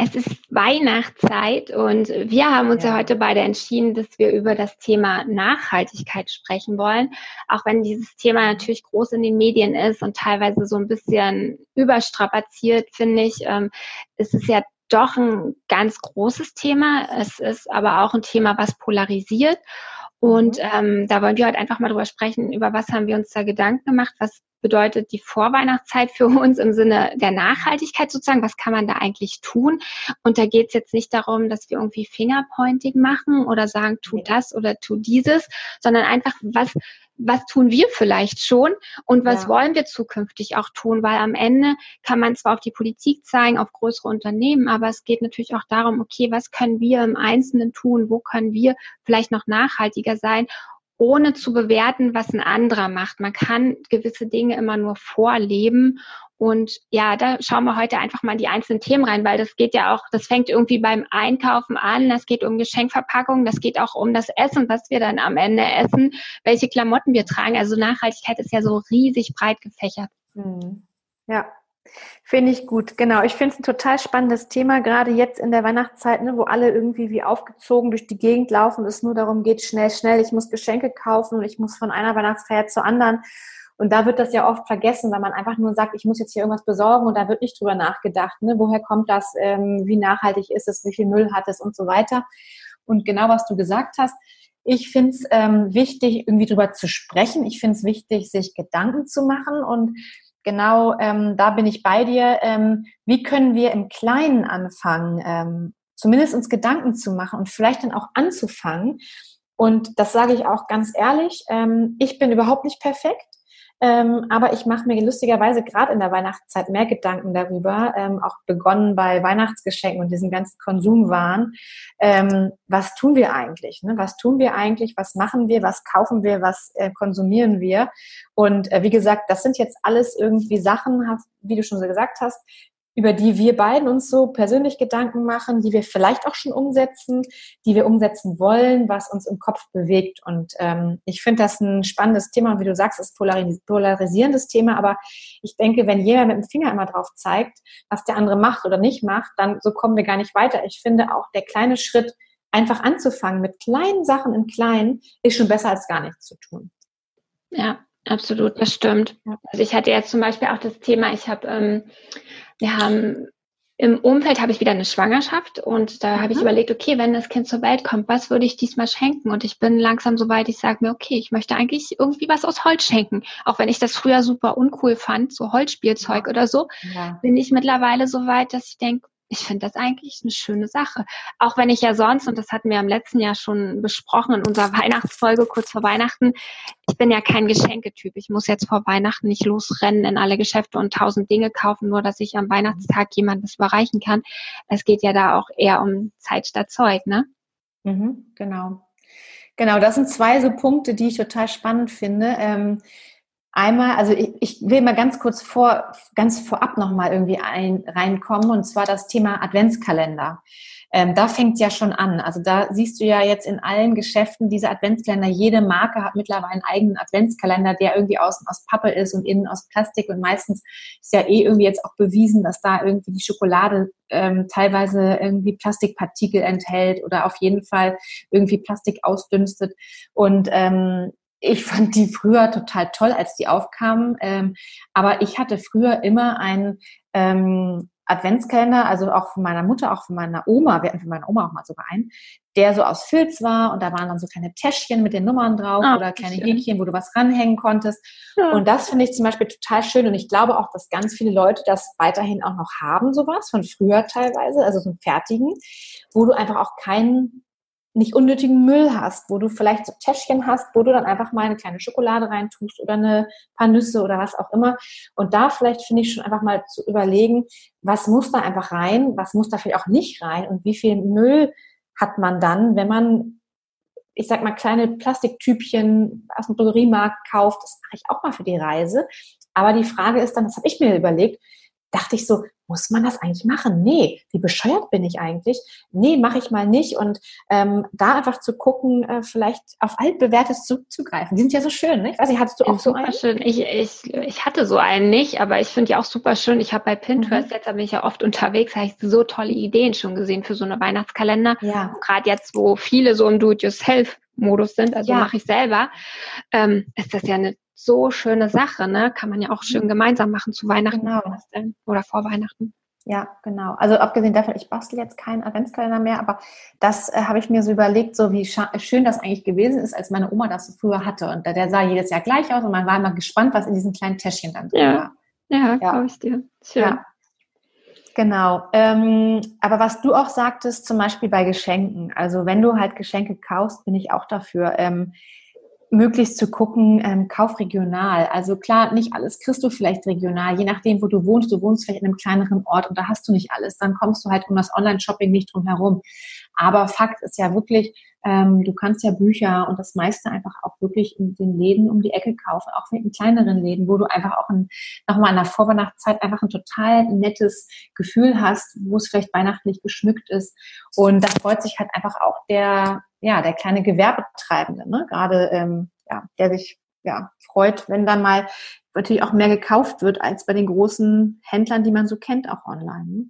Es ist Weihnachtszeit und wir haben uns ja. ja. heute beide entschieden, dass wir über das Thema Nachhaltigkeit sprechen wollen. Auch wenn dieses Thema natürlich groß in den Medien ist und teilweise so ein bisschen überstrapaziert, finde ich, ähm, ist es ja doch ein ganz großes Thema. Es ist aber auch ein Thema, was polarisiert. Und mhm. ähm, da wollen wir heute einfach mal drüber sprechen, über was haben wir uns da Gedanken gemacht, was bedeutet die Vorweihnachtszeit für uns im Sinne der Nachhaltigkeit sozusagen? Was kann man da eigentlich tun? Und da geht es jetzt nicht darum, dass wir irgendwie Fingerpointing machen oder sagen, tu das oder tu dieses, sondern einfach, was, was tun wir vielleicht schon und was ja. wollen wir zukünftig auch tun? Weil am Ende kann man zwar auf die Politik zeigen, auf größere Unternehmen, aber es geht natürlich auch darum, okay, was können wir im Einzelnen tun? Wo können wir vielleicht noch nachhaltiger sein? Ohne zu bewerten, was ein anderer macht. Man kann gewisse Dinge immer nur vorleben. Und ja, da schauen wir heute einfach mal in die einzelnen Themen rein, weil das geht ja auch, das fängt irgendwie beim Einkaufen an, das geht um Geschenkverpackung, das geht auch um das Essen, was wir dann am Ende essen, welche Klamotten wir tragen. Also Nachhaltigkeit ist ja so riesig breit gefächert. Hm. Ja, Finde ich gut, genau. Ich finde es ein total spannendes Thema, gerade jetzt in der Weihnachtszeit, ne, wo alle irgendwie wie aufgezogen durch die Gegend laufen, es nur darum geht, schnell, schnell, ich muss Geschenke kaufen und ich muss von einer Weihnachtsfeier zur anderen. Und da wird das ja oft vergessen, weil man einfach nur sagt, ich muss jetzt hier irgendwas besorgen und da wird nicht drüber nachgedacht, ne, woher kommt das, ähm, wie nachhaltig ist es, wie viel Müll hat es und so weiter. Und genau was du gesagt hast, ich finde es ähm, wichtig, irgendwie drüber zu sprechen. Ich finde es wichtig, sich Gedanken zu machen und genau ähm, da bin ich bei dir. Ähm, wie können wir im Kleinen anfangen, ähm, zumindest uns Gedanken zu machen und vielleicht dann auch anzufangen? Und das sage ich auch ganz ehrlich, ähm, ich bin überhaupt nicht perfekt. Ähm, aber ich mache mir lustigerweise gerade in der Weihnachtszeit mehr Gedanken darüber, ähm, auch begonnen bei Weihnachtsgeschenken und diesen ganzen Konsumwahn. Ähm, was tun wir eigentlich? Ne? Was tun wir eigentlich? Was machen wir? Was kaufen wir? Was äh, konsumieren wir? Und äh, wie gesagt, das sind jetzt alles irgendwie Sachen, wie du schon so gesagt hast, über die wir beiden uns so persönlich Gedanken machen, die wir vielleicht auch schon umsetzen, die wir umsetzen wollen, was uns im Kopf bewegt. Und ähm, ich finde das ein spannendes Thema. Und wie du sagst, ist ein polarisierendes Thema. Aber ich denke, wenn jeder mit dem Finger immer drauf zeigt, was der andere macht oder nicht macht, dann so kommen wir gar nicht weiter. Ich finde auch der kleine Schritt, einfach anzufangen mit kleinen Sachen im Kleinen, ist schon besser als gar nichts zu tun. Ja, absolut, das stimmt. Also ich hatte jetzt zum Beispiel auch das Thema, ich habe ähm, wir haben im Umfeld habe ich wieder eine Schwangerschaft und da habe ich überlegt, okay, wenn das Kind zur Welt kommt, was würde ich diesmal schenken? Und ich bin langsam so weit, ich sage mir, okay, ich möchte eigentlich irgendwie was aus Holz schenken. Auch wenn ich das früher super uncool fand, so Holzspielzeug oder so, ja. bin ich mittlerweile so weit, dass ich denke, ich finde das eigentlich eine schöne Sache. Auch wenn ich ja sonst, und das hatten wir im letzten Jahr schon besprochen in unserer Weihnachtsfolge kurz vor Weihnachten, ich bin ja kein Geschenketyp. Ich muss jetzt vor Weihnachten nicht losrennen in alle Geschäfte und tausend Dinge kaufen, nur dass ich am Weihnachtstag jemandem überreichen kann. Es geht ja da auch eher um Zeit statt Zeug, ne? Mhm, genau. Genau, das sind zwei so Punkte, die ich total spannend finde. Ähm, Einmal, also ich, ich will mal ganz kurz vor, ganz vorab nochmal irgendwie ein, reinkommen, und zwar das Thema Adventskalender. Ähm, da fängt ja schon an. Also da siehst du ja jetzt in allen Geschäften diese Adventskalender. Jede Marke hat mittlerweile einen eigenen Adventskalender, der irgendwie außen aus Pappe ist und innen aus Plastik. Und meistens ist ja eh irgendwie jetzt auch bewiesen, dass da irgendwie die Schokolade ähm, teilweise irgendwie Plastikpartikel enthält oder auf jeden Fall irgendwie Plastik ausdünstet. Und ähm, ich fand die früher total toll, als die aufkamen. Ähm, aber ich hatte früher immer einen ähm, Adventskalender, also auch von meiner Mutter, auch von meiner Oma, wir hatten von meiner Oma auch mal sogar einen, der so aus Filz war und da waren dann so kleine Täschchen mit den Nummern drauf oh, oder kleine schön. Häkchen, wo du was ranhängen konntest. Ja. Und das finde ich zum Beispiel total schön und ich glaube auch, dass ganz viele Leute das weiterhin auch noch haben, sowas von früher teilweise, also so einen fertigen, wo du einfach auch keinen nicht unnötigen Müll hast, wo du vielleicht so Täschchen hast, wo du dann einfach mal eine kleine Schokolade reintust oder eine paar Nüsse oder was auch immer. Und da vielleicht finde ich schon einfach mal zu überlegen, was muss da einfach rein, was muss da vielleicht auch nicht rein und wie viel Müll hat man dann, wenn man ich sag mal, kleine Plastiktübchen aus dem Drogeriemarkt kauft, das mache ich auch mal für die Reise. Aber die Frage ist dann, das habe ich mir überlegt, dachte ich so, muss man das eigentlich machen? Nee, wie bescheuert bin ich eigentlich? Nee, mache ich mal nicht. Und ähm, da einfach zu gucken, äh, vielleicht auf altbewährtes zurückzugreifen. Die sind ja so schön, ne? Ich weiß nicht, hattest du auch so einen? Schön. Ich, ich, ich hatte so einen nicht, aber ich finde die auch super schön. Ich habe bei Pinterest, mhm. jetzt bin ich ja oft unterwegs, habe ich so tolle Ideen schon gesehen für so eine Weihnachtskalender. Ja. Gerade jetzt, wo viele so im Do-it-yourself Modus sind, also ja. mache ich selber, ähm, ist das ja eine so schöne Sache, ne? Kann man ja auch schön gemeinsam machen zu Weihnachten genau. oder vor Weihnachten. Ja, genau. Also abgesehen davon, ich bastel jetzt keinen Adventskalender mehr, aber das äh, habe ich mir so überlegt, so wie schön das eigentlich gewesen ist, als meine Oma das so früher hatte. Und der sah jedes Jahr gleich aus und man war immer gespannt, was in diesen kleinen Täschchen dann drin ja. war. Ja, ja. glaube ich dir. Schön. Ja. Genau. Ähm, aber was du auch sagtest, zum Beispiel bei Geschenken, also wenn du halt Geschenke kaufst, bin ich auch dafür. Ähm, möglichst zu gucken, ähm, kauf regional. Also klar, nicht alles kriegst du vielleicht regional, je nachdem, wo du wohnst. Du wohnst vielleicht in einem kleineren Ort und da hast du nicht alles. Dann kommst du halt um das Online-Shopping nicht drum herum. Aber Fakt ist ja wirklich, ähm, du kannst ja Bücher und das meiste einfach auch wirklich in den Läden um die Ecke kaufen, auch in kleineren Läden, wo du einfach auch nochmal in der Vorweihnachtszeit einfach ein total nettes Gefühl hast, wo es vielleicht weihnachtlich geschmückt ist. Und da freut sich halt einfach auch der, ja, der kleine Gewerbetreibende, ne? gerade ähm, ja, der sich ja, freut, wenn dann mal natürlich auch mehr gekauft wird als bei den großen Händlern, die man so kennt, auch online. Ne?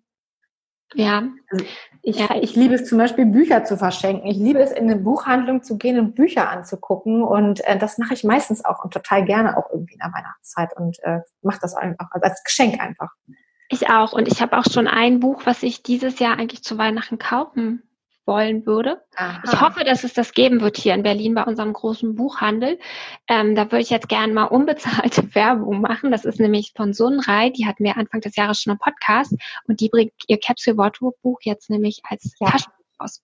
Ja. Also ich, ja. ich liebe es zum Beispiel, Bücher zu verschenken. Ich liebe es, in eine Buchhandlung zu gehen und Bücher anzugucken. Und äh, das mache ich meistens auch und total gerne auch irgendwie in der Weihnachtszeit und äh, mache das einfach als Geschenk einfach. Ich auch. Und ich habe auch schon ein Buch, was ich dieses Jahr eigentlich zu Weihnachten kaufen wollen würde. Aha. Ich hoffe, dass es das geben wird hier in Berlin bei unserem großen Buchhandel. Ähm, da würde ich jetzt gerne mal unbezahlte Werbung machen. Das ist nämlich von Sunrei. Die hatten wir Anfang des Jahres schon einen Podcast und die bringt ihr Capsule Wardrobe Buch jetzt nämlich als ja. Taschenbuch raus.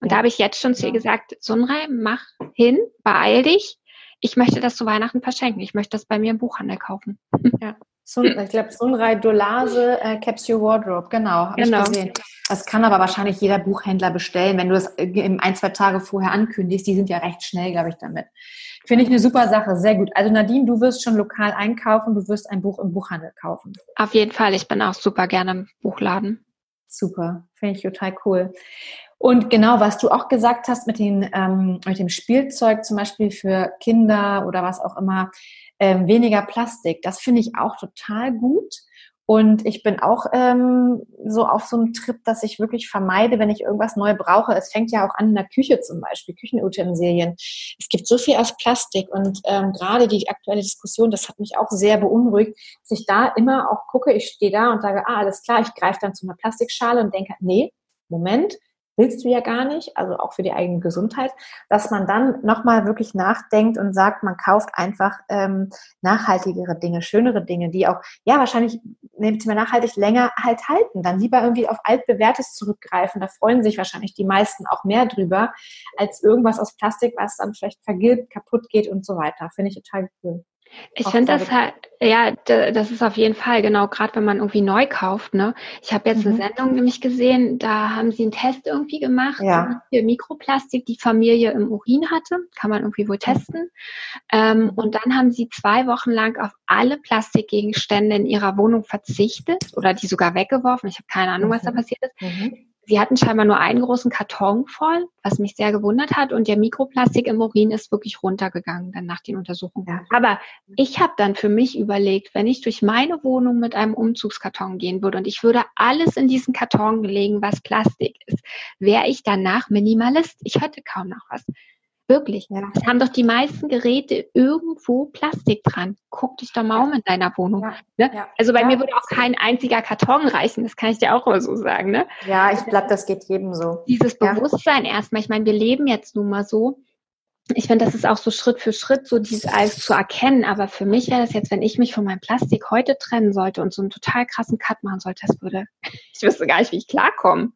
Und ja. da habe ich jetzt schon zu ihr gesagt, Sunrei, mach hin, beeil dich. Ich möchte das zu Weihnachten verschenken. Ich möchte das bei mir im Buchhandel kaufen. Ja. Sun, ich glaube, Sunrei Dolase äh, Capsule Wardrobe, genau, habe genau. ich gesehen. Das kann aber wahrscheinlich jeder Buchhändler bestellen, wenn du das im ein, zwei Tage vorher ankündigst. Die sind ja recht schnell, glaube ich, damit. Finde ich eine super Sache, sehr gut. Also Nadine, du wirst schon lokal einkaufen, du wirst ein Buch im Buchhandel kaufen. Auf jeden Fall, ich bin auch super gerne im Buchladen. Super, finde ich total cool. Und genau, was du auch gesagt hast mit, den, ähm, mit dem Spielzeug zum Beispiel für Kinder oder was auch immer, ähm, weniger Plastik. Das finde ich auch total gut. Und ich bin auch ähm, so auf so einem Trip, dass ich wirklich vermeide, wenn ich irgendwas neu brauche. Es fängt ja auch an in der Küche zum Beispiel, Küchenutensilien. Es gibt so viel aus Plastik und ähm, gerade die aktuelle Diskussion, das hat mich auch sehr beunruhigt, dass ich da immer auch gucke, ich stehe da und sage, ah, alles klar, ich greife dann zu einer Plastikschale und denke, nee, Moment, willst du ja gar nicht, also auch für die eigene Gesundheit, dass man dann nochmal wirklich nachdenkt und sagt, man kauft einfach ähm, nachhaltigere Dinge, schönere Dinge, die auch, ja, wahrscheinlich nehmt mir nachhaltig länger halt halten, dann lieber irgendwie auf altbewährtes zurückgreifen, da freuen sich wahrscheinlich die meisten auch mehr drüber, als irgendwas aus Plastik, was dann vielleicht vergilbt, kaputt geht und so weiter. Finde ich total cool. Ich finde das halt, ja, das ist auf jeden Fall, genau, gerade wenn man irgendwie neu kauft, ne? Ich habe jetzt mhm. eine Sendung nämlich gesehen, da haben sie einen Test irgendwie gemacht, ja. für Mikroplastik die Familie im Urin hatte, kann man irgendwie wohl testen. Ähm, und dann haben sie zwei Wochen lang auf alle Plastikgegenstände in ihrer Wohnung verzichtet oder die sogar weggeworfen. Ich habe keine Ahnung, was da mhm. passiert ist. Mhm sie hatten scheinbar nur einen großen Karton voll, was mich sehr gewundert hat. Und der Mikroplastik im Urin ist wirklich runtergegangen dann nach den Untersuchungen. Ja. Aber ich habe dann für mich überlegt, wenn ich durch meine Wohnung mit einem Umzugskarton gehen würde und ich würde alles in diesen Karton legen, was Plastik ist, wäre ich danach Minimalist. Ich hätte kaum noch was. Wirklich. Ja. Es haben doch die meisten Geräte irgendwo Plastik dran. Guck dich doch mal um in deiner Wohnung. Ja. Ne? Ja. Also bei mir würde auch kein einziger Karton reichen, das kann ich dir auch mal so sagen. Ne? Ja, ich glaube, das geht jedem so. Dieses Bewusstsein erstmal, ich meine, wir leben jetzt nun mal so. Ich finde, das ist auch so Schritt für Schritt, so dieses alles zu erkennen. Aber für mich wäre das jetzt, wenn ich mich von meinem Plastik heute trennen sollte und so einen total krassen Cut machen sollte, das würde, ich wüsste gar nicht, wie ich klarkomme.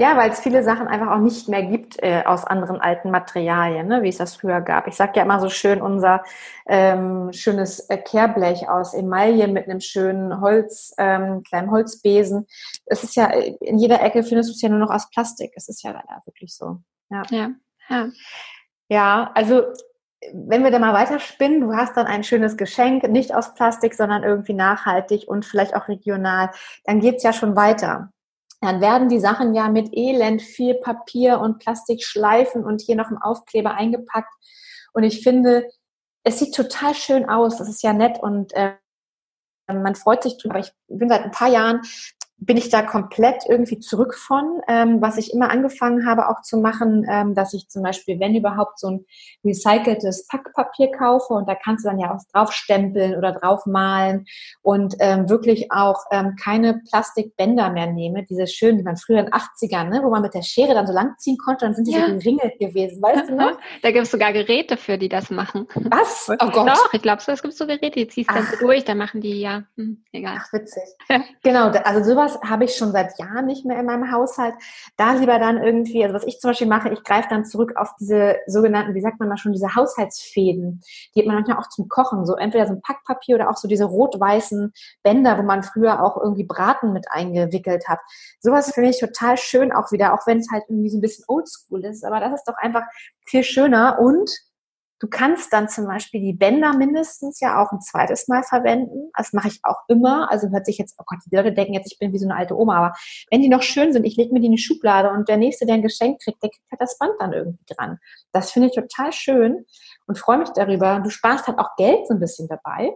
Ja, weil es viele Sachen einfach auch nicht mehr gibt äh, aus anderen alten Materialien, ne, wie es das früher gab. Ich sage ja immer so schön unser ähm, schönes äh, Kehrblech aus Emaille mit einem schönen Holz, ähm, kleinen Holzbesen. Es ist ja in jeder Ecke findest du es ja nur noch aus Plastik. Es ist ja leider wirklich so. Ja. ja. Ja. ja, also wenn wir da mal weiterspinnen, du hast dann ein schönes Geschenk, nicht aus Plastik, sondern irgendwie nachhaltig und vielleicht auch regional, dann geht's ja schon weiter. Dann werden die Sachen ja mit elend viel Papier und Plastikschleifen und hier noch ein Aufkleber eingepackt. Und ich finde, es sieht total schön aus. Das ist ja nett und äh, man freut sich drüber. Ich bin seit ein paar Jahren bin ich da komplett irgendwie zurück von, ähm, was ich immer angefangen habe auch zu machen, ähm, dass ich zum Beispiel, wenn überhaupt, so ein recyceltes Packpapier kaufe und da kannst du dann ja auch draufstempeln oder draufmalen und ähm, wirklich auch ähm, keine Plastikbänder mehr nehme, diese schönen, die man früher in den 80ern, ne, wo man mit der Schere dann so lang ziehen konnte, dann sind die ja. so geringelt gewesen, weißt du noch? Da gibt es sogar Geräte für, die das machen. Was? Oh Gott. Doch, ich glaube es gibt so Geräte, die ziehst dann so durch, dann machen die ja, hm, egal. Ach, witzig. genau, also sowas sowas habe ich schon seit Jahren nicht mehr in meinem Haushalt. Da lieber dann irgendwie, also was ich zum Beispiel mache, ich greife dann zurück auf diese sogenannten, wie sagt man mal schon, diese Haushaltsfäden. Die hat man manchmal auch zum Kochen. So entweder so ein Packpapier oder auch so diese rot-weißen Bänder, wo man früher auch irgendwie Braten mit eingewickelt hat. Sowas finde ich total schön auch wieder, auch wenn es halt irgendwie so ein bisschen oldschool ist. Aber das ist doch einfach viel schöner und Du kannst dann zum Beispiel die Bänder mindestens ja auch ein zweites Mal verwenden. Das mache ich auch immer. Also hört sich jetzt, oh Gott, die Leute denken jetzt, ich bin wie so eine alte Oma. Aber wenn die noch schön sind, ich lege mir die in die Schublade und der Nächste, der ein Geschenk kriegt, der kriegt halt das Band dann irgendwie dran. Das finde ich total schön und freue mich darüber. Du sparst halt auch Geld so ein bisschen dabei.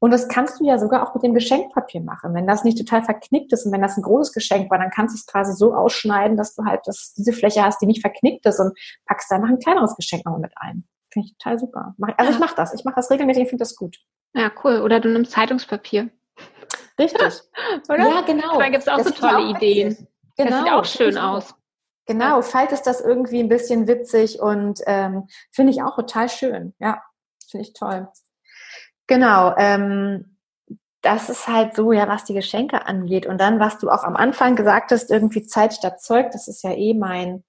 Und das kannst du ja sogar auch mit dem Geschenkpapier machen. Wenn das nicht total verknickt ist und wenn das ein großes Geschenk war, dann kannst du es quasi so ausschneiden, dass du halt das, diese Fläche hast, die nicht verknickt ist und packst da noch ein kleineres Geschenk nochmal mit ein. Finde ich total super. Also ja. ich mache das. Ich mache das regelmäßig. Ich finde das gut. Ja, cool. Oder du nimmst Zeitungspapier. Richtig. Oder? Ja, genau. Da gibt es auch das so tolle auch Ideen. Genau. Das sieht auch schön aus. Genau, faltet das irgendwie ein bisschen witzig und ähm, finde ich auch total schön. Ja, finde ich toll. Genau, ähm, das ist halt so, ja, was die Geschenke angeht. Und dann, was du auch am Anfang gesagt hast, irgendwie Zeit statt Zeug, das ist ja eh mein,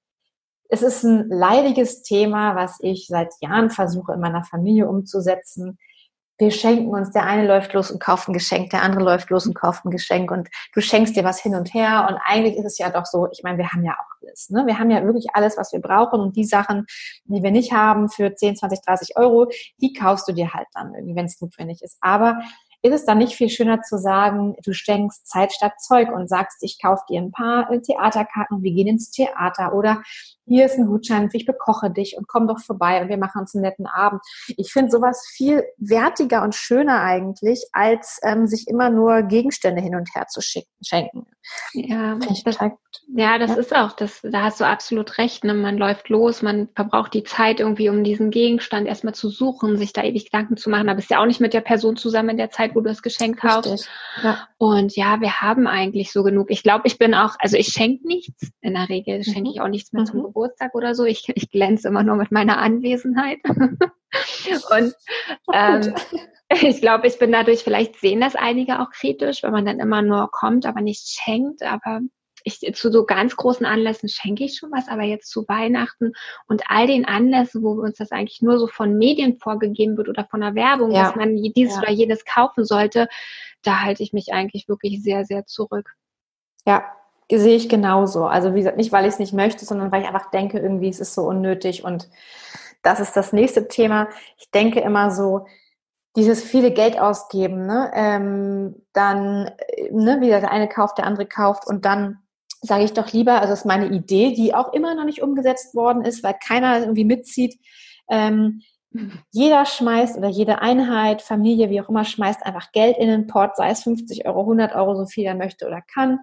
es ist ein leidiges Thema, was ich seit Jahren versuche in meiner Familie umzusetzen. Wir schenken uns, der eine läuft los und kauft ein Geschenk, der andere läuft los und kauft ein Geschenk und du schenkst dir was hin und her und eigentlich ist es ja doch so, ich meine, wir haben ja auch alles. Ne? Wir haben ja wirklich alles, was wir brauchen und die Sachen, die wir nicht haben für 10, 20, 30 Euro, die kaufst du dir halt dann irgendwie, wenn es notwendig ist. Aber ist es dann nicht viel schöner zu sagen, du schenkst Zeit statt Zeug und sagst, ich kaufe dir ein paar äh, Theaterkarten, wir gehen ins Theater oder hier ist ein Gutschein, ich bekoche dich und komm doch vorbei und wir machen uns einen netten Abend. Ich finde sowas viel wertiger und schöner eigentlich, als ähm, sich immer nur Gegenstände hin und her zu schicken, schenken. Ja, das, ja, das ja. ist auch, das, da hast du absolut recht. Ne? Man läuft los, man verbraucht die Zeit irgendwie, um diesen Gegenstand erstmal zu suchen, sich da ewig Gedanken zu machen. Da bist du ja auch nicht mit der Person zusammen in der Zeit, wo du das Geschenk kaufst. Ja. Und ja, wir haben eigentlich so genug. Ich glaube, ich bin auch, also ich schenke nichts. In der Regel schenke mhm. ich auch nichts mehr mhm. zum Geburtstag oder so. Ich, ich glänze immer nur mit meiner Anwesenheit. Und ähm, ich glaube, ich bin dadurch, vielleicht sehen das einige auch kritisch, wenn man dann immer nur kommt, aber nicht schenkt. Aber ich, zu so ganz großen Anlässen schenke ich schon was, aber jetzt zu Weihnachten und all den Anlässen, wo uns das eigentlich nur so von Medien vorgegeben wird oder von der Werbung, ja. dass man dieses ja. oder jenes kaufen sollte, da halte ich mich eigentlich wirklich sehr, sehr zurück. Ja, sehe ich genauso. Also wie gesagt, nicht, weil ich es nicht möchte, sondern weil ich einfach denke, irgendwie es ist so unnötig und das ist das nächste Thema. Ich denke immer so, dieses viele Geld ausgeben, ne? Ähm, dann, äh, ne, wie der eine kauft, der andere kauft und dann sage ich doch lieber, also das ist meine Idee, die auch immer noch nicht umgesetzt worden ist, weil keiner irgendwie mitzieht. Ähm, jeder schmeißt oder jede Einheit, Familie, wie auch immer, schmeißt einfach Geld in den Port, sei es 50 Euro, 100 Euro, so viel er möchte oder kann.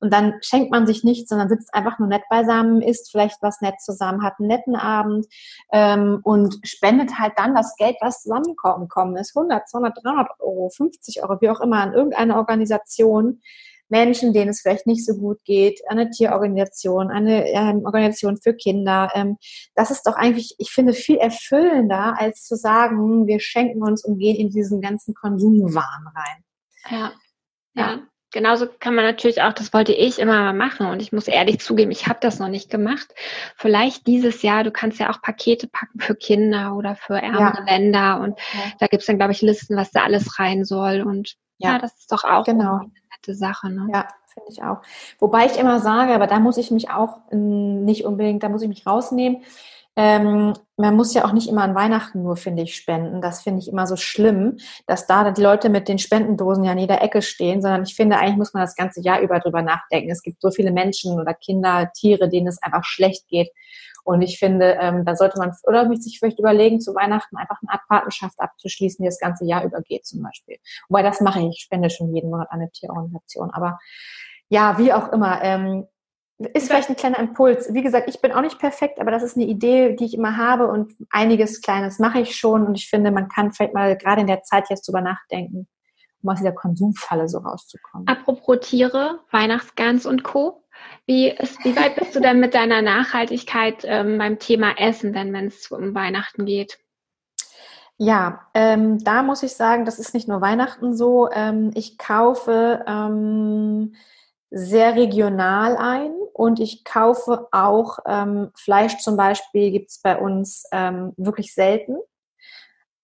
Und dann schenkt man sich nichts, sondern sitzt einfach nur nett beisammen, isst vielleicht was nett zusammen, hat einen netten Abend ähm, und spendet halt dann das Geld, was zusammenkommen ist, 100, 200, 300 Euro, 50 Euro, wie auch immer, an irgendeine Organisation, Menschen, denen es vielleicht nicht so gut geht, eine Tierorganisation, eine ähm, Organisation für Kinder. Ähm, das ist doch eigentlich, ich finde, viel erfüllender, als zu sagen, wir schenken uns und gehen in diesen ganzen Konsumwahn rein. Ja, ja. ja. Genauso kann man natürlich auch, das wollte ich immer mal machen und ich muss ehrlich zugeben, ich habe das noch nicht gemacht. Vielleicht dieses Jahr, du kannst ja auch Pakete packen für Kinder oder für ärmere ja. Länder und ja. da gibt's dann, glaube ich, Listen, was da alles rein soll und ja, ja das ist doch auch genau nette Sache. Ne? Ja, finde ich auch. Wobei ich immer sage, aber da muss ich mich auch nicht unbedingt, da muss ich mich rausnehmen. Ähm, man muss ja auch nicht immer an Weihnachten nur, finde ich, spenden. Das finde ich immer so schlimm, dass da die Leute mit den Spendendosen ja an jeder Ecke stehen, sondern ich finde, eigentlich muss man das ganze Jahr über drüber nachdenken. Es gibt so viele Menschen oder Kinder, Tiere, denen es einfach schlecht geht. Und ich finde, ähm, da sollte man oder sich vielleicht überlegen, zu Weihnachten einfach eine Art Partnerschaft abzuschließen, die das ganze Jahr übergeht zum Beispiel. Wobei das mache ich, ich spende schon jeden Monat eine Tierorganisation. Aber ja, wie auch immer. Ähm, ist vielleicht ein kleiner Impuls. Wie gesagt, ich bin auch nicht perfekt, aber das ist eine Idee, die ich immer habe und einiges Kleines mache ich schon und ich finde, man kann vielleicht mal gerade in der Zeit jetzt drüber nachdenken, um aus dieser Konsumfalle so rauszukommen. Apropos Tiere, Weihnachtsgans und Co. Wie, ist, wie weit bist du denn mit deiner Nachhaltigkeit ähm, beim Thema Essen, denn wenn es um Weihnachten geht? Ja, ähm, da muss ich sagen, das ist nicht nur Weihnachten so. Ähm, ich kaufe ähm, sehr regional ein und ich kaufe auch ähm, Fleisch zum Beispiel, gibt es bei uns ähm, wirklich selten.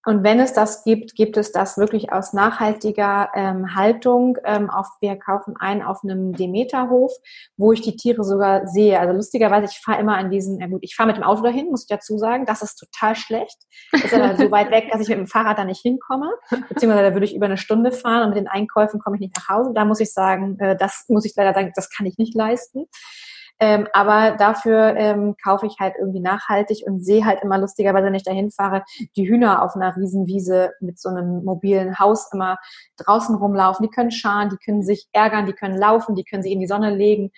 Und wenn es das gibt, gibt es das wirklich aus nachhaltiger ähm, Haltung. Ähm, auf, wir kaufen ein auf einem Demeterhof, wo ich die Tiere sogar sehe. Also lustigerweise, ich fahre immer an diesen, ja gut, ich fahre mit dem Auto dahin, muss ich dazu sagen. Das ist total schlecht. Das ist aber so weit weg, dass ich mit dem Fahrrad da nicht hinkomme. Beziehungsweise da würde ich über eine Stunde fahren und mit den Einkäufen komme ich nicht nach Hause. Da muss ich sagen, äh, das muss ich leider sagen, das kann ich nicht leisten. Ähm, aber dafür ähm, kaufe ich halt irgendwie nachhaltig und sehe halt immer lustigerweise, wenn ich dahin fahre, die Hühner auf einer Riesenwiese mit so einem mobilen Haus immer draußen rumlaufen. Die können scharen, die können sich ärgern, die können laufen, die können sich in die Sonne legen.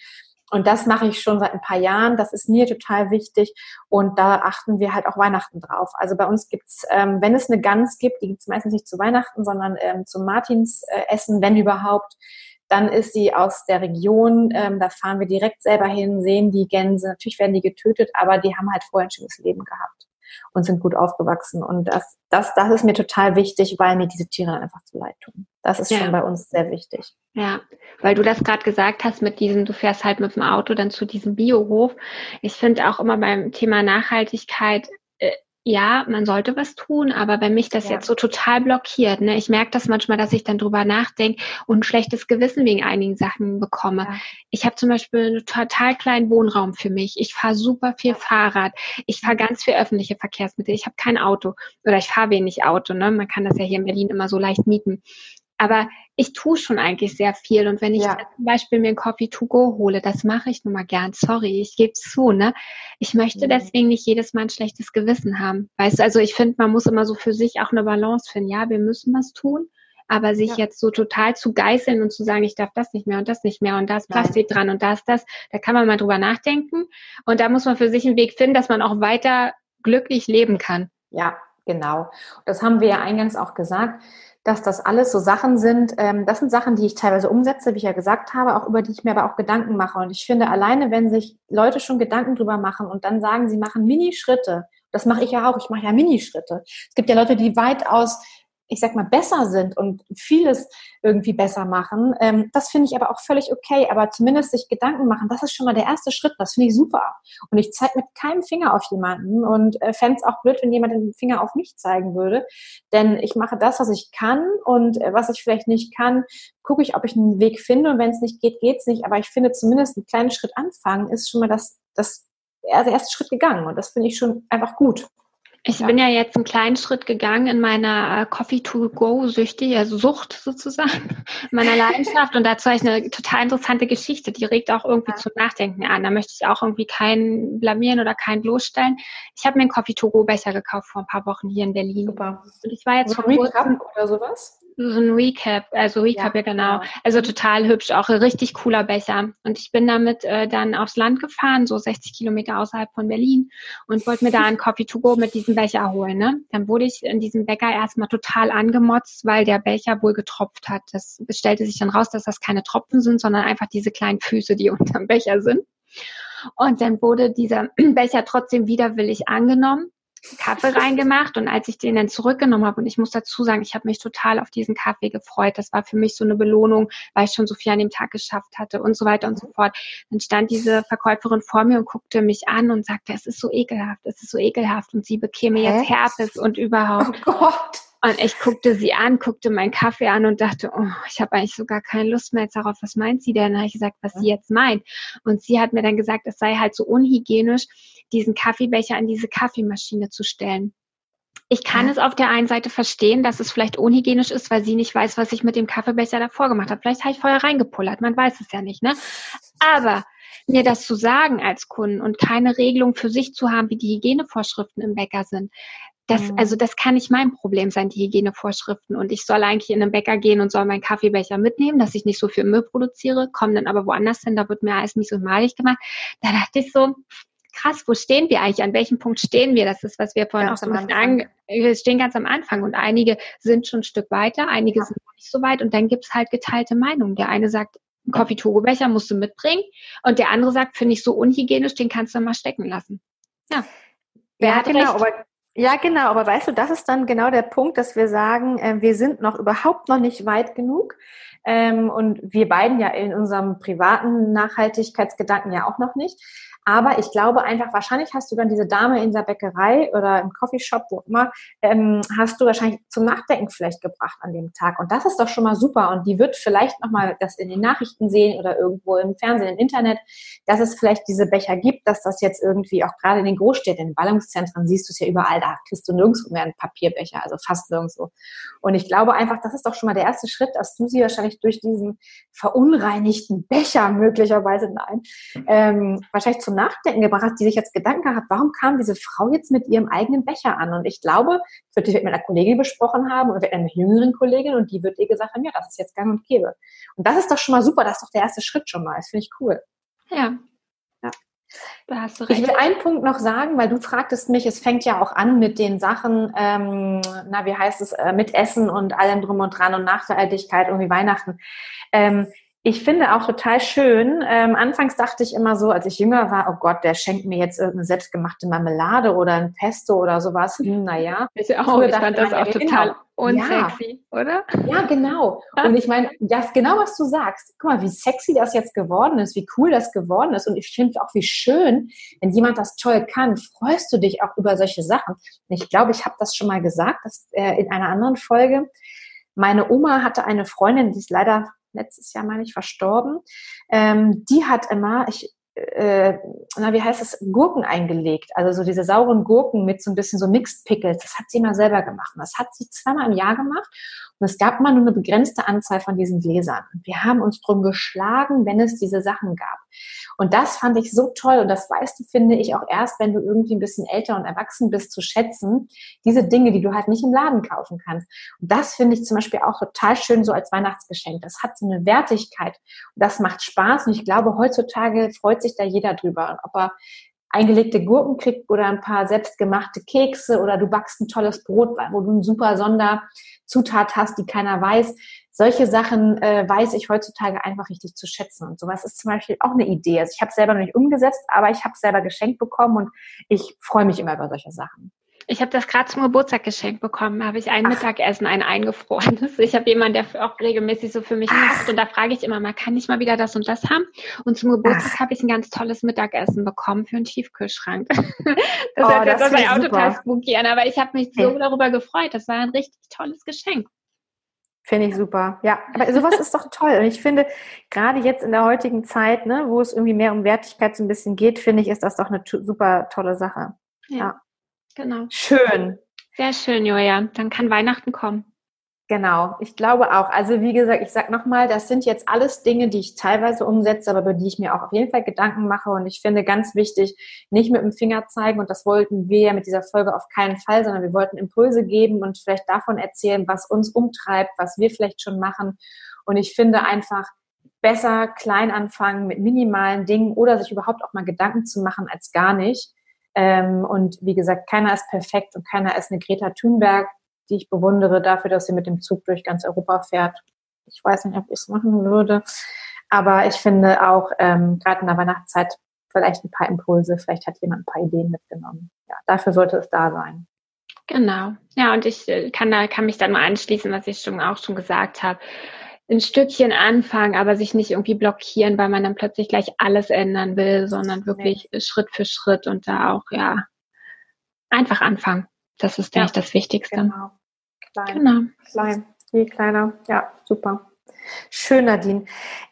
Und das mache ich schon seit ein paar Jahren. Das ist mir total wichtig. Und da achten wir halt auch Weihnachten drauf. Also bei uns gibt's, ähm, wenn es eine Gans gibt, die gibt's meistens nicht zu Weihnachten, sondern ähm, zum Martinsessen, äh, wenn überhaupt, dann ist sie aus der Region, ähm, da fahren wir direkt selber hin, sehen die Gänse. Natürlich werden die getötet, aber die haben halt vorher ein schönes Leben gehabt und sind gut aufgewachsen. Und das, das, das ist mir total wichtig, weil mir diese Tiere einfach zu leid tun. Das ist ja. schon bei uns sehr wichtig. Ja, weil du das gerade gesagt hast mit diesem, du fährst halt mit dem Auto dann zu diesem Biohof. Ich finde auch immer beim Thema Nachhaltigkeit, ja, man sollte was tun, aber bei mich das ja. jetzt so total blockiert. Ne? Ich merke das manchmal, dass ich dann drüber nachdenke und ein schlechtes Gewissen wegen einigen Sachen bekomme. Ja. Ich habe zum Beispiel einen total kleinen Wohnraum für mich. Ich fahre super viel Fahrrad. Ich fahre ganz viel öffentliche Verkehrsmittel. Ich habe kein Auto oder ich fahre wenig Auto. Ne? Man kann das ja hier in Berlin immer so leicht mieten. Aber ich tue schon eigentlich sehr viel. Und wenn ich ja. zum Beispiel mir einen Coffee to go hole, das mache ich nun mal gern. Sorry, ich gebe zu, ne? Ich möchte mhm. deswegen nicht jedes Mal ein schlechtes Gewissen haben. Weißt du, also ich finde, man muss immer so für sich auch eine Balance finden. Ja, wir müssen was tun. Aber sich ja. jetzt so total zu geißeln und zu sagen, ich darf das nicht mehr und das nicht mehr und da ist Plastik Nein. dran und da ist das, da kann man mal drüber nachdenken. Und da muss man für sich einen Weg finden, dass man auch weiter glücklich leben kann. Ja, genau. Das haben wir ja eingangs auch gesagt dass das alles so Sachen sind, ähm, das sind Sachen, die ich teilweise umsetze, wie ich ja gesagt habe, auch über die ich mir aber auch Gedanken mache. Und ich finde, alleine, wenn sich Leute schon Gedanken drüber machen und dann sagen, sie machen Minischritte, das mache ich ja auch, ich mache ja Minischritte. Es gibt ja Leute, die weitaus ich sag mal, besser sind und vieles irgendwie besser machen. Ähm, das finde ich aber auch völlig okay. Aber zumindest sich Gedanken machen, das ist schon mal der erste Schritt. Das finde ich super. Und ich zeige mit keinem Finger auf jemanden und äh, fände es auch blöd, wenn jemand den Finger auf mich zeigen würde. Denn ich mache das, was ich kann und äh, was ich vielleicht nicht kann, gucke ich, ob ich einen Weg finde. Und wenn es nicht geht, geht's nicht. Aber ich finde zumindest einen kleinen Schritt anfangen ist schon mal das, das erste Schritt gegangen. Und das finde ich schon einfach gut. Ich ja. bin ja jetzt einen kleinen Schritt gegangen in meiner äh, Coffee to go süchtig, also Sucht sozusagen, meiner Leidenschaft. Und dazu habe ich eine total interessante Geschichte, die regt auch irgendwie ja. zum Nachdenken an. Da möchte ich auch irgendwie keinen blamieren oder keinen bloßstellen. Ich habe mir einen Coffee to go Becher gekauft vor ein paar Wochen hier in Berlin. Super. Und ich war jetzt vor kurzem oder sowas? So ein Recap, also Recap, ja, ja genau. genau. Also total hübsch, auch ein richtig cooler Becher. Und ich bin damit äh, dann aufs Land gefahren, so 60 Kilometer außerhalb von Berlin und wollte mir da einen Coffee to go mit diesem Becher holen. Ne? Dann wurde ich in diesem Bäcker erstmal total angemotzt, weil der Becher wohl getropft hat. Das stellte sich dann raus, dass das keine Tropfen sind, sondern einfach diese kleinen Füße, die unterm Becher sind. Und dann wurde dieser Becher trotzdem widerwillig angenommen Kaffee reingemacht und als ich den dann zurückgenommen habe, und ich muss dazu sagen, ich habe mich total auf diesen Kaffee gefreut. Das war für mich so eine Belohnung, weil ich schon so viel an dem Tag geschafft hatte und so weiter und so fort. Dann stand diese Verkäuferin vor mir und guckte mich an und sagte, es ist so ekelhaft, es ist so ekelhaft und sie bekäme jetzt Herpes und überhaupt. Oh Gott. Und ich guckte sie an, guckte meinen Kaffee an und dachte, oh, ich habe eigentlich sogar keine Lust mehr jetzt darauf. Was meint sie denn? Da habe ich gesagt, was sie jetzt meint. Und sie hat mir dann gesagt, es sei halt so unhygienisch, diesen Kaffeebecher an diese Kaffeemaschine zu stellen. Ich kann ja. es auf der einen Seite verstehen, dass es vielleicht unhygienisch ist, weil sie nicht weiß, was ich mit dem Kaffeebecher davor gemacht habe. Vielleicht habe ich vorher reingepullert, man weiß es ja nicht, ne? Aber mir das zu sagen als Kunden und keine Regelung für sich zu haben, wie die Hygienevorschriften im Bäcker sind, das, mhm. also das kann nicht mein Problem sein, die Hygienevorschriften. Und ich soll eigentlich in den Bäcker gehen und soll meinen Kaffeebecher mitnehmen, dass ich nicht so viel Müll produziere, komme dann aber woanders hin, da wird mir alles nicht so malig gemacht. Da dachte ich so, krass, wo stehen wir eigentlich? An welchem Punkt stehen wir? Das ist, was wir vorhin ganz auch so ein bisschen wir stehen ganz am Anfang und einige sind schon ein Stück weiter, einige ja. sind noch nicht so weit und dann gibt's halt geteilte Meinungen. Der eine sagt, Coffee Togo Becher musst du mitbringen und der andere sagt, finde ich so unhygienisch, den kannst du mal stecken lassen. Ja. Wer ja, hat genau, recht? aber ja, genau, aber weißt du, das ist dann genau der Punkt, dass wir sagen, äh, wir sind noch überhaupt noch nicht weit genug. Ähm, und wir beiden ja in unserem privaten Nachhaltigkeitsgedanken ja auch noch nicht. Aber ich glaube einfach, wahrscheinlich hast du dann diese Dame in der Bäckerei oder im Coffeeshop, wo immer, ähm, hast du wahrscheinlich zum Nachdenken vielleicht gebracht an dem Tag. Und das ist doch schon mal super. Und die wird vielleicht nochmal das in den Nachrichten sehen oder irgendwo im Fernsehen, im Internet, dass es vielleicht diese Becher gibt, dass das jetzt irgendwie auch gerade in den Großstädten, in Ballungszentren siehst du es ja überall, da kriegst du nirgendwo mehr einen Papierbecher, also fast nirgendwo. Und ich glaube einfach, das ist doch schon mal der erste Schritt, dass du sie wahrscheinlich durch diesen verunreinigten Becher möglicherweise, nein, ähm, wahrscheinlich zum Nachdenken gebracht die sich jetzt Gedanken hat, warum kam diese Frau jetzt mit ihrem eigenen Becher an? Und ich glaube, das wird mit einer Kollegin besprochen haben oder mit einer jüngeren Kollegin und die wird ihr gesagt haben, ja, das ist jetzt gang und gäbe. Und das ist doch schon mal super, das ist doch der erste Schritt schon mal. Das finde ich cool. Ja. ja. Da hast du recht. Ich will einen Punkt noch sagen, weil du fragtest mich, es fängt ja auch an mit den Sachen, ähm, na, wie heißt es, äh, mit Essen und allem drum und dran und Nachhaltigkeit, irgendwie Weihnachten. Ähm, ich finde auch total schön. Ähm, anfangs dachte ich immer so, als ich jünger war, oh Gott, der schenkt mir jetzt irgendeine selbstgemachte Marmelade oder ein Pesto oder sowas. Hm, naja. Ich auch. Ich fand das auch total unsexy, ja. oder? Ja, genau. Und ich meine, das genau, was du sagst. Guck mal, wie sexy das jetzt geworden ist, wie cool das geworden ist. Und ich finde auch, wie schön, wenn jemand das toll kann, freust du dich auch über solche Sachen. Und ich glaube, ich habe das schon mal gesagt, dass, äh, in einer anderen Folge. Meine Oma hatte eine Freundin, die ist leider letztes Jahr, meine ich, verstorben. Ähm, die hat immer, ich, äh, na, wie heißt es, Gurken eingelegt. Also so diese sauren Gurken mit so ein bisschen so Mixed Pickles. Das hat sie immer selber gemacht. Und das hat sie zweimal im Jahr gemacht. Und es gab immer nur eine begrenzte Anzahl von diesen Gläsern. Wir haben uns drum geschlagen, wenn es diese Sachen gab. Und das fand ich so toll. Und das weißt du, finde ich, auch erst, wenn du irgendwie ein bisschen älter und erwachsen bist, zu schätzen. Diese Dinge, die du halt nicht im Laden kaufen kannst. Und das finde ich zum Beispiel auch total schön so als Weihnachtsgeschenk. Das hat so eine Wertigkeit. Und das macht Spaß. Und ich glaube, heutzutage freut sich da jeder drüber. Ob er eingelegte Gurken kriegt oder ein paar selbstgemachte Kekse oder du backst ein tolles Brot, wo du eine super Sonderzutat hast, die keiner weiß. Solche Sachen äh, weiß ich heutzutage einfach richtig zu schätzen. Und sowas ist zum Beispiel auch eine Idee. Also ich habe es selber noch nicht umgesetzt, aber ich habe es selber geschenkt bekommen und ich freue mich immer über solche Sachen. Ich habe das gerade zum Geburtstag geschenkt bekommen. Da habe ich ein Ach. Mittagessen, ein eingefrorenes. Ich habe jemanden, der auch regelmäßig so für mich macht. Und da frage ich immer mal, kann ich mal wieder das und das haben? Und zum Geburtstag habe ich ein ganz tolles Mittagessen bekommen für einen Tiefkühlschrank. das, oh, hat, ja auch total spooky an. Aber ich habe mich so hey. darüber gefreut. Das war ein richtig tolles Geschenk. Finde ich super. Ja, aber sowas ist doch toll. Und ich finde, gerade jetzt in der heutigen Zeit, ne, wo es irgendwie mehr um Wertigkeit so ein bisschen geht, finde ich, ist das doch eine super tolle Sache. Ja. ja. Genau. Schön. Sehr schön, Julia. Dann kann Weihnachten kommen. Genau, ich glaube auch. Also wie gesagt, ich sage nochmal, das sind jetzt alles Dinge, die ich teilweise umsetze, aber über die ich mir auch auf jeden Fall Gedanken mache. Und ich finde ganz wichtig, nicht mit dem Finger zeigen. Und das wollten wir ja mit dieser Folge auf keinen Fall, sondern wir wollten Impulse geben und vielleicht davon erzählen, was uns umtreibt, was wir vielleicht schon machen. Und ich finde einfach besser klein anfangen mit minimalen Dingen oder sich überhaupt auch mal Gedanken zu machen als gar nicht. Ähm, und wie gesagt, keiner ist perfekt und keiner ist eine Greta Thunberg, die ich bewundere dafür, dass sie mit dem Zug durch ganz Europa fährt. Ich weiß nicht, ob ich es machen würde. Aber ich finde auch, ähm, gerade in der Weihnachtszeit, vielleicht ein paar Impulse, vielleicht hat jemand ein paar Ideen mitgenommen. Ja, dafür sollte es da sein. Genau. Ja, und ich äh, kann da, kann mich dann mal anschließen, was ich schon auch schon gesagt habe ein Stückchen anfangen, aber sich nicht irgendwie blockieren, weil man dann plötzlich gleich alles ändern will, sondern wirklich nee. Schritt für Schritt und da auch, ja, einfach anfangen. Das ist, denke ja, ich, das Wichtigste. Genau. Klein. Genau. Klein. Je kleiner. Ja, super. Schön, Nadine.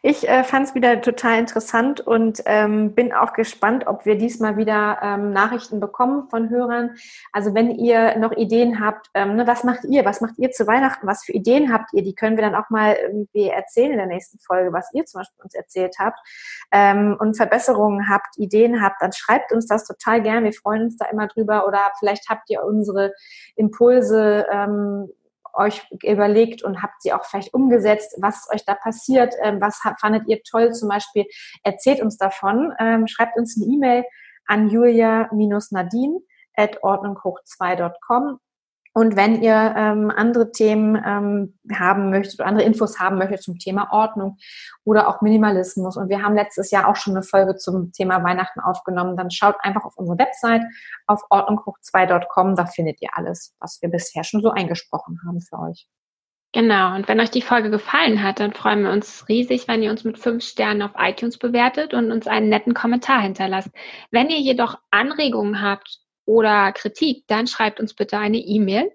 Ich äh, fand es wieder total interessant und ähm, bin auch gespannt, ob wir diesmal wieder ähm, Nachrichten bekommen von Hörern. Also wenn ihr noch Ideen habt, ähm, ne, was macht ihr? Was macht ihr zu Weihnachten? Was für Ideen habt ihr? Die können wir dann auch mal irgendwie erzählen in der nächsten Folge, was ihr zum Beispiel uns erzählt habt ähm, und Verbesserungen habt, Ideen habt, dann schreibt uns das total gern. Wir freuen uns da immer drüber oder vielleicht habt ihr unsere Impulse ähm, euch überlegt und habt sie auch vielleicht umgesetzt, was euch da passiert, ähm, was fandet ihr toll? Zum Beispiel, erzählt uns davon, ähm, schreibt uns eine E-Mail an julia-nadine at ordnunghoch2.com und wenn ihr ähm, andere Themen ähm, haben möchtet oder andere Infos haben möchtet zum Thema Ordnung oder auch Minimalismus, und wir haben letztes Jahr auch schon eine Folge zum Thema Weihnachten aufgenommen, dann schaut einfach auf unsere Website auf ordnunghoch2.com, da findet ihr alles, was wir bisher schon so eingesprochen haben für euch. Genau, und wenn euch die Folge gefallen hat, dann freuen wir uns riesig, wenn ihr uns mit fünf Sternen auf iTunes bewertet und uns einen netten Kommentar hinterlasst. Wenn ihr jedoch Anregungen habt oder Kritik, dann schreibt uns bitte eine E-Mail.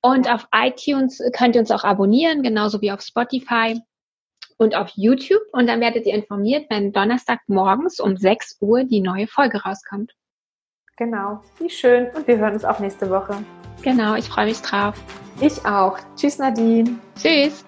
Und auf iTunes könnt ihr uns auch abonnieren, genauso wie auf Spotify und auf YouTube. Und dann werdet ihr informiert, wenn Donnerstag morgens um 6 Uhr die neue Folge rauskommt. Genau, wie schön. Und wir hören uns auch nächste Woche. Genau, ich freue mich drauf. Ich auch. Tschüss, Nadine. Tschüss.